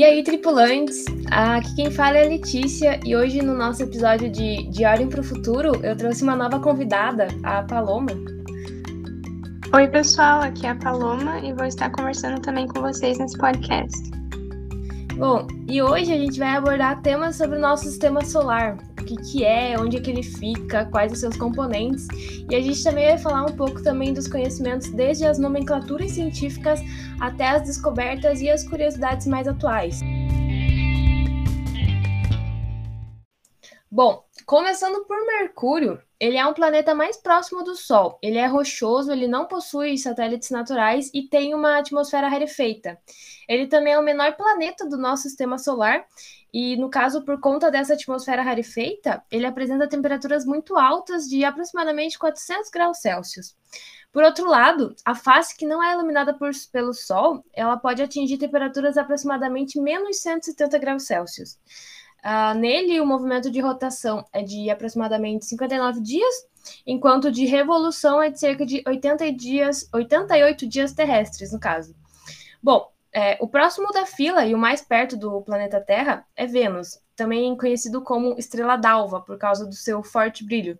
E aí, tripulantes? Aqui quem fala é a Letícia e hoje no nosso episódio de Diário para o Futuro eu trouxe uma nova convidada, a Paloma. Oi, pessoal, aqui é a Paloma e vou estar conversando também com vocês nesse podcast. Bom, e hoje a gente vai abordar temas sobre o nosso sistema solar, que, que é, onde é que ele fica, quais os seus componentes, e a gente também vai falar um pouco também dos conhecimentos desde as nomenclaturas científicas até as descobertas e as curiosidades mais atuais. Bom, começando por Mercúrio, ele é um planeta mais próximo do Sol. Ele é rochoso, ele não possui satélites naturais e tem uma atmosfera rarefeita. Ele também é o menor planeta do nosso sistema solar e, no caso, por conta dessa atmosfera rarefeita, ele apresenta temperaturas muito altas de aproximadamente 400 graus Celsius. Por outro lado, a face que não é iluminada por, pelo Sol, ela pode atingir temperaturas aproximadamente menos 170 graus Celsius. Uh, nele, o movimento de rotação é de aproximadamente 59 dias, enquanto de revolução é de cerca de 80 dias, 88 dias terrestres, no caso. Bom, é, o próximo da fila e o mais perto do planeta Terra é Vênus, também conhecido como estrela d'alva, por causa do seu forte brilho.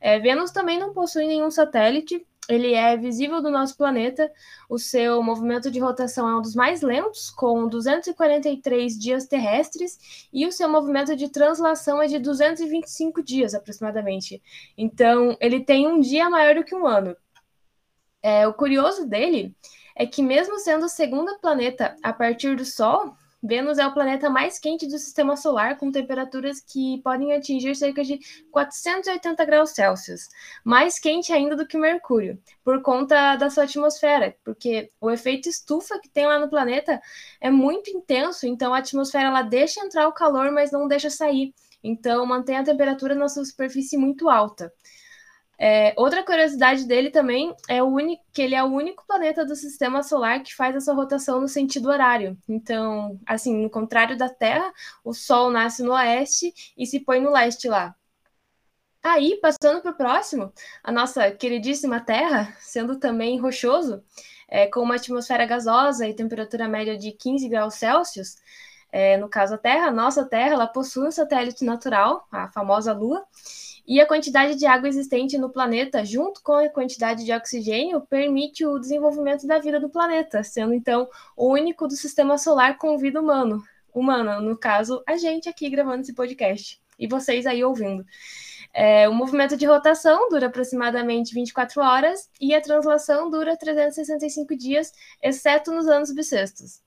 É, Vênus também não possui nenhum satélite ele é visível do nosso planeta. O seu movimento de rotação é um dos mais lentos, com 243 dias terrestres, e o seu movimento de translação é de 225 dias aproximadamente. Então, ele tem um dia maior do que um ano. É, o curioso dele é que, mesmo sendo o segundo planeta a partir do Sol, Vênus é o planeta mais quente do sistema solar, com temperaturas que podem atingir cerca de 480 graus Celsius, mais quente ainda do que Mercúrio, por conta da sua atmosfera, porque o efeito estufa que tem lá no planeta é muito intenso, então a atmosfera ela deixa entrar o calor, mas não deixa sair. Então mantém a temperatura na sua superfície muito alta. É, outra curiosidade dele também é o único, que ele é o único planeta do sistema solar que faz a sua rotação no sentido horário. Então, assim, no contrário da Terra, o Sol nasce no oeste e se põe no leste lá. Aí, passando para o próximo, a nossa queridíssima Terra, sendo também rochoso, é, com uma atmosfera gasosa e temperatura média de 15 graus Celsius, é, no caso a Terra, a nossa Terra, ela possui um satélite natural, a famosa Lua, e a quantidade de água existente no planeta, junto com a quantidade de oxigênio, permite o desenvolvimento da vida do planeta, sendo então o único do sistema solar com vida humano, humana, no caso, a gente aqui gravando esse podcast e vocês aí ouvindo. É, o movimento de rotação dura aproximadamente 24 horas e a translação dura 365 dias, exceto nos anos bissextos.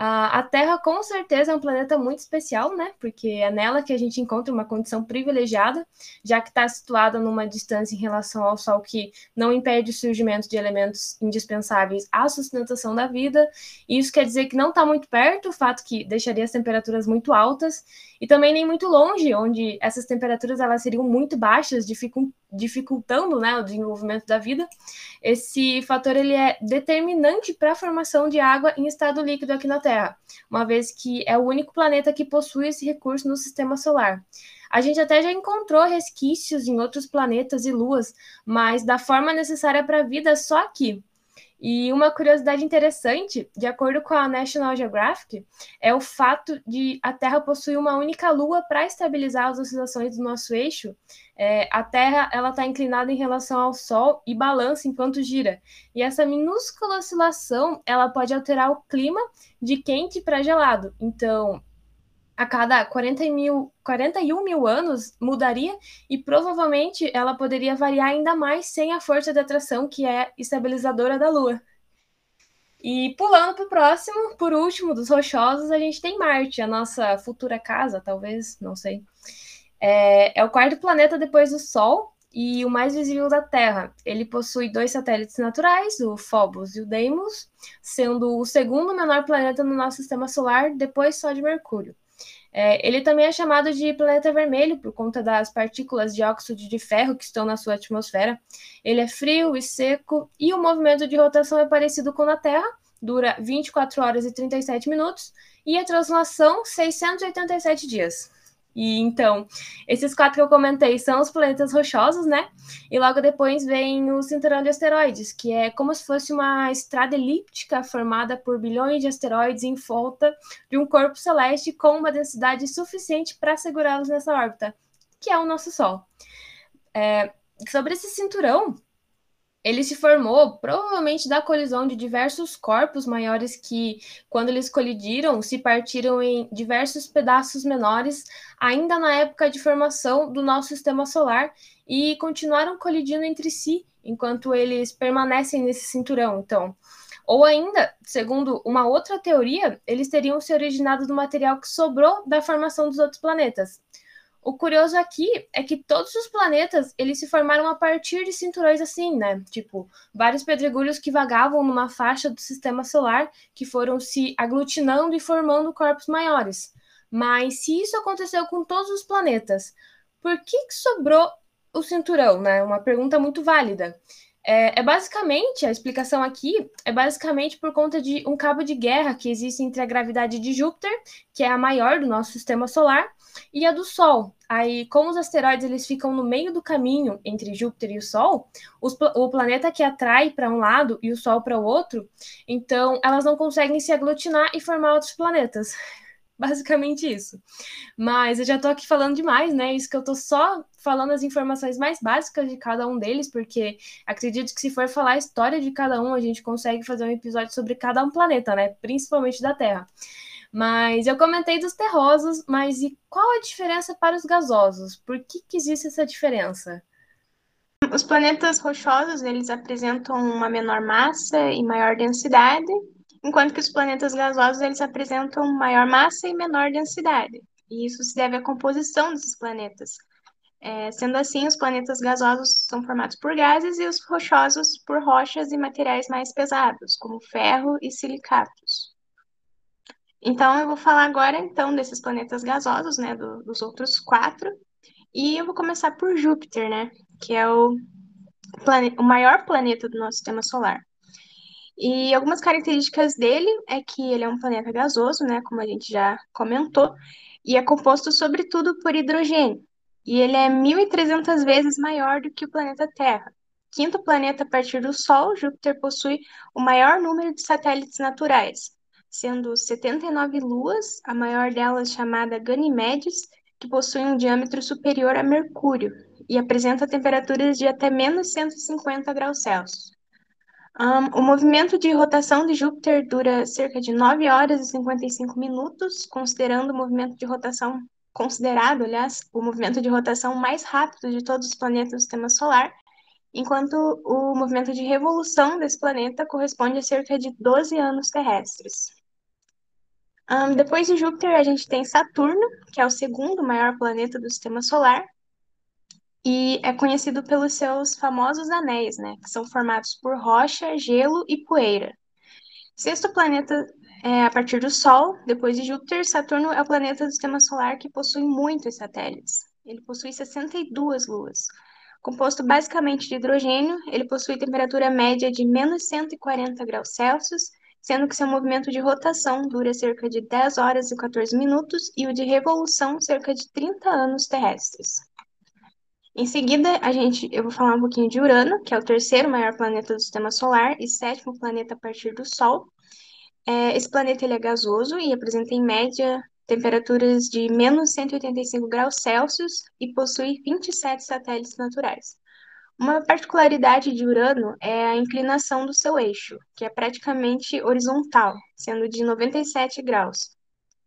A Terra, com certeza, é um planeta muito especial, né? Porque é nela que a gente encontra uma condição privilegiada, já que está situada numa distância em relação ao Sol que não impede o surgimento de elementos indispensáveis à sustentação da vida. Isso quer dizer que não está muito perto, o fato que deixaria as temperaturas muito altas, e também nem muito longe, onde essas temperaturas elas seriam muito baixas, dificultando né, o desenvolvimento da vida. Esse fator ele é determinante para a formação de água em estado líquido aqui na Terra, uma vez que é o único planeta que possui esse recurso no sistema solar. A gente até já encontrou resquícios em outros planetas e luas, mas da forma necessária para a vida só aqui. E uma curiosidade interessante, de acordo com a National Geographic, é o fato de a Terra possuir uma única lua para estabilizar as oscilações do nosso eixo. É, a Terra ela está inclinada em relação ao Sol e balança enquanto gira. E essa minúscula oscilação ela pode alterar o clima de quente para gelado. Então, a cada 40 mil, 41 mil anos mudaria e provavelmente ela poderia variar ainda mais sem a força de atração que é estabilizadora da Lua. E pulando para o próximo, por último, dos rochosos, a gente tem Marte, a nossa futura casa, talvez, não sei. É, é o quarto planeta depois do Sol e o mais visível da Terra. Ele possui dois satélites naturais, o Phobos e o Deimos, sendo o segundo menor planeta no nosso sistema solar, depois só de Mercúrio. É, ele também é chamado de planeta vermelho por conta das partículas de óxido de ferro que estão na sua atmosfera. Ele é frio e seco e o movimento de rotação é parecido com da Terra, dura 24 horas e 37 minutos e a translação 687 dias. E então, esses quatro que eu comentei são os planetas rochosos, né? E logo depois vem o cinturão de asteroides, que é como se fosse uma estrada elíptica formada por bilhões de asteroides em volta de um corpo celeste com uma densidade suficiente para segurá-los nessa órbita, que é o nosso Sol. É, sobre esse cinturão, ele se formou provavelmente da colisão de diversos corpos maiores que, quando eles colidiram, se partiram em diversos pedaços menores, ainda na época de formação do nosso sistema solar, e continuaram colidindo entre si enquanto eles permanecem nesse cinturão. Então, ou ainda, segundo uma outra teoria, eles teriam se originado do material que sobrou da formação dos outros planetas. O curioso aqui é que todos os planetas eles se formaram a partir de cinturões assim, né? Tipo, vários pedregulhos que vagavam numa faixa do sistema solar que foram se aglutinando e formando corpos maiores. Mas se isso aconteceu com todos os planetas, por que, que sobrou o cinturão, né? Uma pergunta muito válida. É, é, basicamente, a explicação aqui é basicamente por conta de um cabo de guerra que existe entre a gravidade de Júpiter, que é a maior do nosso sistema solar, e a do Sol. Aí, como os asteroides eles ficam no meio do caminho entre Júpiter e o Sol, os, o planeta que atrai para um lado e o Sol para o outro, então elas não conseguem se aglutinar e formar outros planetas. Basicamente isso. Mas eu já estou aqui falando demais, né? Isso que eu estou só falando as informações mais básicas de cada um deles, porque acredito que se for falar a história de cada um, a gente consegue fazer um episódio sobre cada um planeta, né? Principalmente da Terra. Mas eu comentei dos terrosos, mas e qual a diferença para os gasosos? Por que, que existe essa diferença? Os planetas rochosos, eles apresentam uma menor massa e maior densidade, enquanto que os planetas gasosos, eles apresentam maior massa e menor densidade. E isso se deve à composição desses planetas. É, sendo assim, os planetas gasosos são formados por gases e os rochosos por rochas e materiais mais pesados, como ferro e silicatos. Então, eu vou falar agora, então, desses planetas gasosos, né, do, dos outros quatro, e eu vou começar por Júpiter, né, que é o, o maior planeta do nosso sistema solar. E algumas características dele é que ele é um planeta gasoso, né, como a gente já comentou, e é composto sobretudo por hidrogênio. E ele é 1.300 vezes maior do que o planeta Terra. Quinto planeta a partir do Sol, Júpiter possui o maior número de satélites naturais, sendo 79 luas, a maior delas chamada Ganymedes, que possui um diâmetro superior a Mercúrio e apresenta temperaturas de até menos 150 graus Celsius. Um, o movimento de rotação de Júpiter dura cerca de 9 horas e 55 minutos, considerando o movimento de rotação, considerado, aliás, o movimento de rotação mais rápido de todos os planetas do sistema solar, enquanto o movimento de revolução desse planeta corresponde a cerca de 12 anos terrestres. Um, depois de Júpiter, a gente tem Saturno, que é o segundo maior planeta do sistema solar, e é conhecido pelos seus famosos anéis, né, que são formados por rocha, gelo e poeira. Sexto planeta é a partir do Sol, depois de Júpiter, Saturno é o planeta do sistema solar que possui muitos satélites. Ele possui 62 luas. Composto basicamente de hidrogênio, ele possui temperatura média de menos 140 graus Celsius sendo que seu movimento de rotação dura cerca de 10 horas e 14 minutos e o de revolução cerca de 30 anos terrestres. Em seguida, a gente, eu vou falar um pouquinho de Urano, que é o terceiro maior planeta do Sistema Solar e sétimo planeta a partir do Sol. É, esse planeta ele é gasoso e apresenta, em média, temperaturas de menos 185 graus Celsius e possui 27 satélites naturais. Uma particularidade de Urano é a inclinação do seu eixo, que é praticamente horizontal, sendo de 97 graus,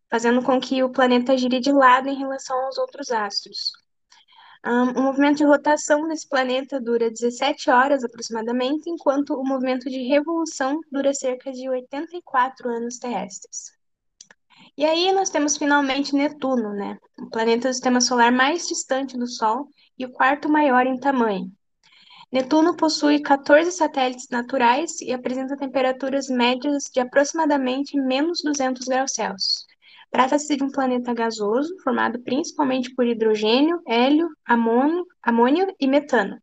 fazendo com que o planeta gire de lado em relação aos outros astros. Um, o movimento de rotação desse planeta dura 17 horas aproximadamente, enquanto o movimento de revolução dura cerca de 84 anos terrestres. E aí nós temos finalmente Netuno, né? O planeta do sistema solar mais distante do Sol e o quarto maior em tamanho. Netuno possui 14 satélites naturais e apresenta temperaturas médias de aproximadamente menos 200 graus Celsius. Trata-se de um planeta gasoso, formado principalmente por hidrogênio, hélio, amônio, amônio e metano.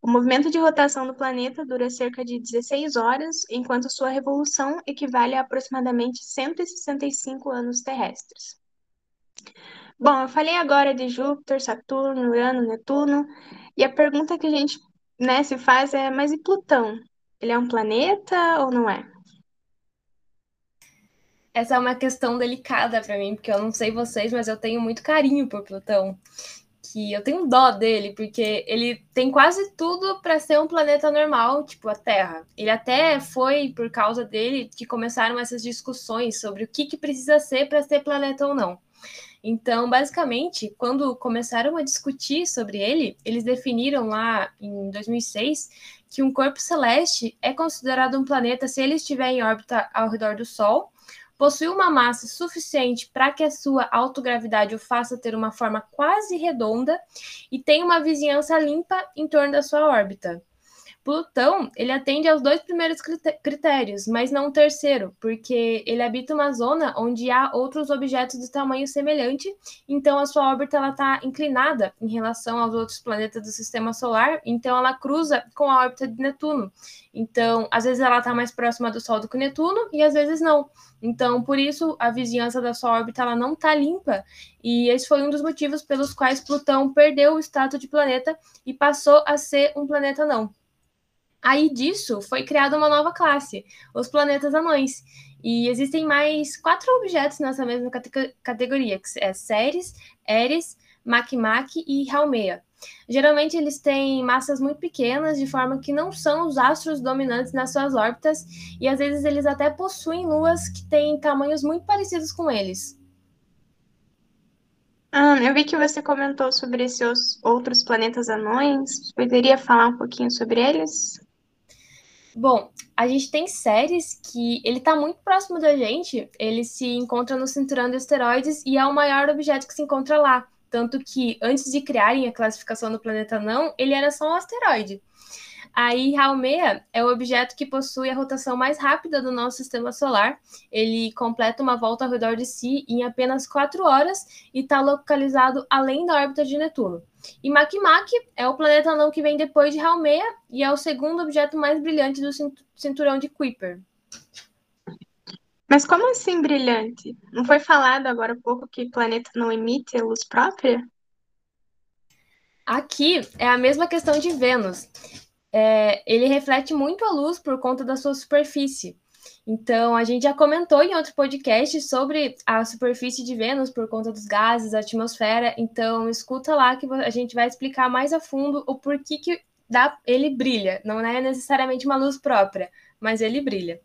O movimento de rotação do planeta dura cerca de 16 horas, enquanto sua revolução equivale a aproximadamente 165 anos terrestres. Bom, eu falei agora de Júpiter, Saturno, Urano, Netuno, e a pergunta que a gente, né, se faz é, mas e Plutão? Ele é um planeta ou não é? Essa é uma questão delicada para mim, porque eu não sei vocês, mas eu tenho muito carinho por Plutão. Que eu tenho dó dele, porque ele tem quase tudo para ser um planeta normal, tipo a Terra. Ele até foi por causa dele que começaram essas discussões sobre o que, que precisa ser para ser planeta ou não. Então, basicamente, quando começaram a discutir sobre ele, eles definiram lá em 2006 que um corpo celeste é considerado um planeta se ele estiver em órbita ao redor do Sol possui uma massa suficiente para que a sua autogravidade o faça ter uma forma quase redonda e tem uma vizinhança limpa em torno da sua órbita. Plutão, ele atende aos dois primeiros critérios, mas não o terceiro, porque ele habita uma zona onde há outros objetos de tamanho semelhante, então a sua órbita está inclinada em relação aos outros planetas do sistema solar, então ela cruza com a órbita de Netuno. Então, às vezes ela está mais próxima do Sol do que Netuno, e às vezes não. Então, por isso, a vizinhança da sua órbita ela não está limpa, e esse foi um dos motivos pelos quais Plutão perdeu o status de planeta e passou a ser um planeta não. Aí disso foi criada uma nova classe, os planetas anões. E existem mais quatro objetos nessa mesma categoria, que é Ceres, Eris, Makemake e Haumea. Geralmente eles têm massas muito pequenas, de forma que não são os astros dominantes nas suas órbitas, e às vezes eles até possuem luas que têm tamanhos muito parecidos com eles. Ah, eu vi que você comentou sobre esses outros planetas anões. Poderia falar um pouquinho sobre eles? Bom, a gente tem séries que ele está muito próximo da gente, ele se encontra no cinturão de asteroides e é o maior objeto que se encontra lá. Tanto que, antes de criarem a classificação do planeta não, ele era só um asteroide. Aí, Haumea é o objeto que possui a rotação mais rápida do nosso sistema solar. Ele completa uma volta ao redor de si em apenas 4 horas e está localizado além da órbita de Netuno. E Makemake é o planeta não que vem depois de Haumea e é o segundo objeto mais brilhante do cinturão de Kuiper. Mas como assim brilhante? Não foi falado agora há pouco que o planeta não emite luz própria? Aqui é a mesma questão de Vênus é, ele reflete muito a luz por conta da sua superfície. Então, a gente já comentou em outro podcast sobre a superfície de Vênus por conta dos gases, da atmosfera. Então, escuta lá que a gente vai explicar mais a fundo o porquê que dá, ele brilha. Não é necessariamente uma luz própria, mas ele brilha.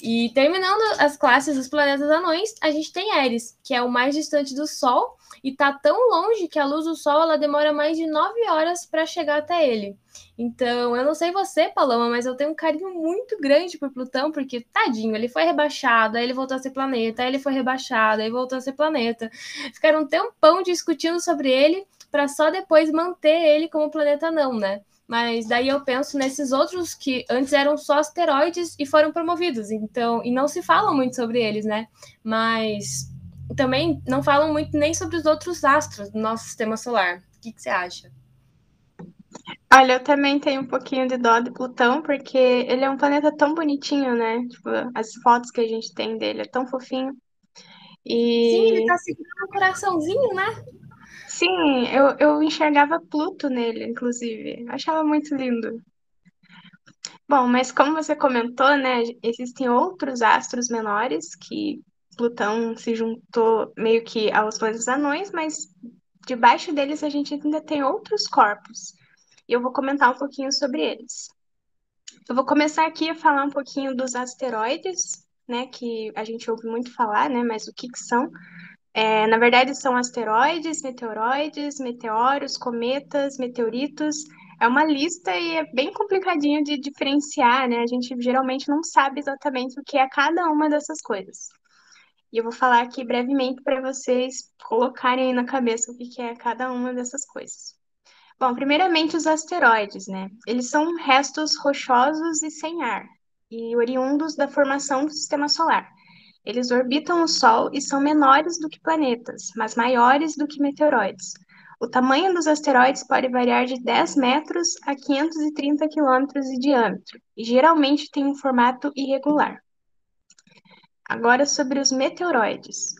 E terminando as classes dos planetas anões, a gente tem Eris, que é o mais distante do Sol e está tão longe que a luz do Sol ela demora mais de nove horas para chegar até ele. Então, eu não sei você, Paloma, mas eu tenho um carinho muito grande por Plutão, porque, tadinho, ele foi rebaixado, aí ele voltou a ser planeta, aí ele foi rebaixado, aí voltou a ser planeta. Ficaram um tempão discutindo sobre ele para só depois manter ele como planeta não, né? Mas daí eu penso nesses outros que antes eram só asteroides e foram promovidos, então, e não se fala muito sobre eles, né? Mas também não falam muito nem sobre os outros astros do nosso sistema solar. O que, que você acha? Olha, eu também tenho um pouquinho de dó de Plutão, porque ele é um planeta tão bonitinho, né? Tipo, as fotos que a gente tem dele é tão fofinho. E... Sim, ele tá segurando um coraçãozinho, né? Sim, eu, eu enxergava Pluto nele, inclusive. Achava muito lindo. Bom, mas como você comentou, né? Existem outros astros menores que Plutão se juntou meio que aos planetas anões, mas debaixo deles a gente ainda tem outros corpos. E eu vou comentar um pouquinho sobre eles. Eu vou começar aqui a falar um pouquinho dos asteroides, né, que a gente ouve muito falar, né, mas o que, que são? É, na verdade, são asteroides, meteoroides, meteoros, cometas, meteoritos. É uma lista e é bem complicadinho de diferenciar, né? A gente geralmente não sabe exatamente o que é cada uma dessas coisas. E eu vou falar aqui brevemente para vocês colocarem aí na cabeça o que é cada uma dessas coisas. Bom, primeiramente os asteroides, né? Eles são restos rochosos e sem ar, e oriundos da formação do sistema solar. Eles orbitam o Sol e são menores do que planetas, mas maiores do que meteoroides. O tamanho dos asteroides pode variar de 10 metros a 530 quilômetros de diâmetro, e geralmente tem um formato irregular. Agora sobre os meteoroides.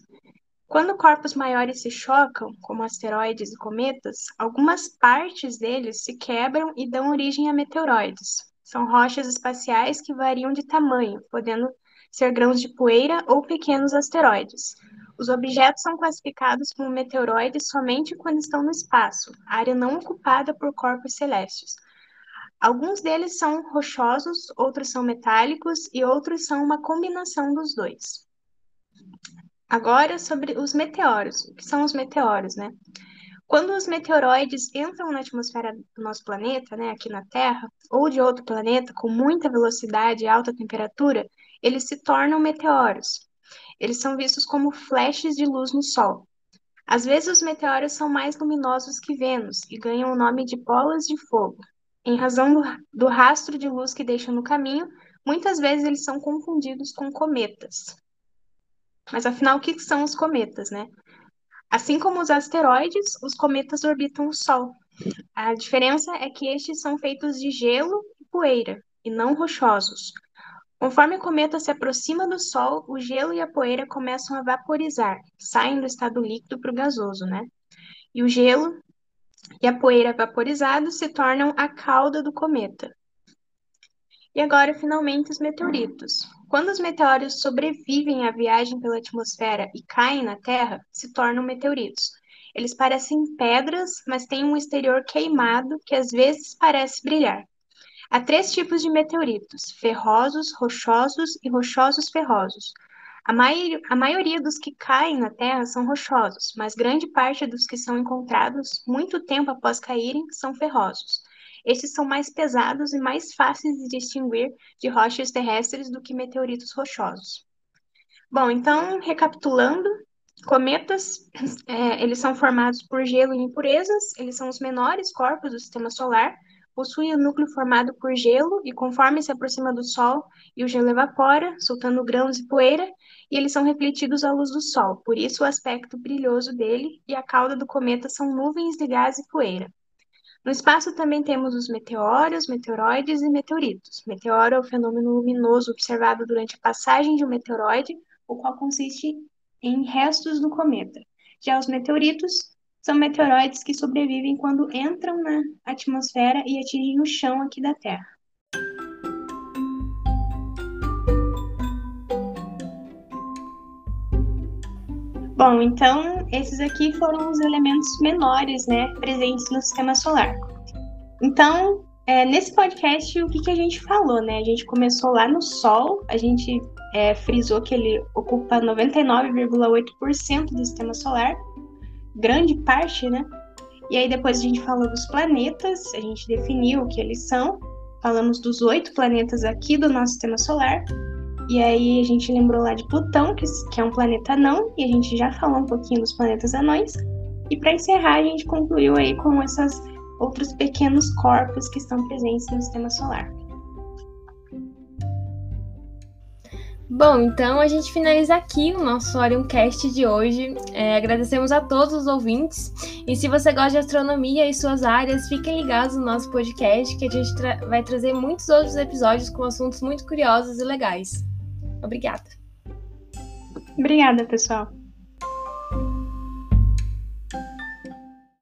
Quando corpos maiores se chocam, como asteroides e cometas, algumas partes deles se quebram e dão origem a meteoroides. São rochas espaciais que variam de tamanho, podendo ser grãos de poeira ou pequenos asteroides. Os objetos são classificados como meteoroides somente quando estão no espaço, área não ocupada por corpos celestes. Alguns deles são rochosos, outros são metálicos e outros são uma combinação dos dois. Agora sobre os meteoros. O que são os meteoros, né? Quando os meteoroides entram na atmosfera do nosso planeta, né, aqui na Terra, ou de outro planeta com muita velocidade e alta temperatura, eles se tornam meteoros. Eles são vistos como flashes de luz no Sol. Às vezes, os meteoros são mais luminosos que Vênus e ganham o nome de bolas de fogo. Em razão do, do rastro de luz que deixam no caminho, muitas vezes eles são confundidos com cometas. Mas afinal, o que são os cometas, né? Assim como os asteroides, os cometas orbitam o Sol. A diferença é que estes são feitos de gelo e poeira, e não rochosos. Conforme o cometa se aproxima do Sol, o gelo e a poeira começam a vaporizar, saem do estado líquido para o gasoso, né? E o gelo e a poeira vaporizados se tornam a cauda do cometa. E agora, finalmente, os meteoritos. Quando os meteoros sobrevivem à viagem pela atmosfera e caem na Terra, se tornam meteoritos. Eles parecem pedras, mas têm um exterior queimado que às vezes parece brilhar. Há três tipos de meteoritos: ferrosos, rochosos e rochosos ferrosos. A, mai a maioria dos que caem na Terra são rochosos, mas grande parte dos que são encontrados muito tempo após caírem são ferrosos. Estes são mais pesados e mais fáceis de distinguir de rochas terrestres do que meteoritos rochosos. Bom, então, recapitulando, cometas, é, eles são formados por gelo e impurezas, eles são os menores corpos do sistema solar, possui o núcleo formado por gelo e conforme se aproxima do Sol o gelo evapora, soltando grãos e poeira, e eles são refletidos à luz do Sol, por isso o aspecto brilhoso dele e a cauda do cometa são nuvens de gás e poeira. No espaço também temos os meteoros, meteoroides e meteoritos. Meteoro é o fenômeno luminoso observado durante a passagem de um meteoroide, o qual consiste em restos do cometa. Já os meteoritos são meteoroides que sobrevivem quando entram na atmosfera e atingem o chão aqui da Terra. Bom, então esses aqui foram os elementos menores, né, presentes no sistema solar. Então, é, nesse podcast, o que, que a gente falou, né? A gente começou lá no Sol, a gente é, frisou que ele ocupa 99,8% do sistema solar, grande parte, né? E aí depois a gente falou dos planetas, a gente definiu o que eles são, falamos dos oito planetas aqui do nosso sistema solar, e aí a gente lembrou lá de Plutão, que, que é um planeta anão, e a gente já falou um pouquinho dos planetas anões. E para encerrar, a gente concluiu aí com esses outros pequenos corpos que estão presentes no sistema solar. Bom, então a gente finaliza aqui o nosso Orioncast de hoje. É, agradecemos a todos os ouvintes. E se você gosta de astronomia e suas áreas, fiquem ligados no nosso podcast, que a gente tra vai trazer muitos outros episódios com assuntos muito curiosos e legais. Obrigada. Obrigada, pessoal.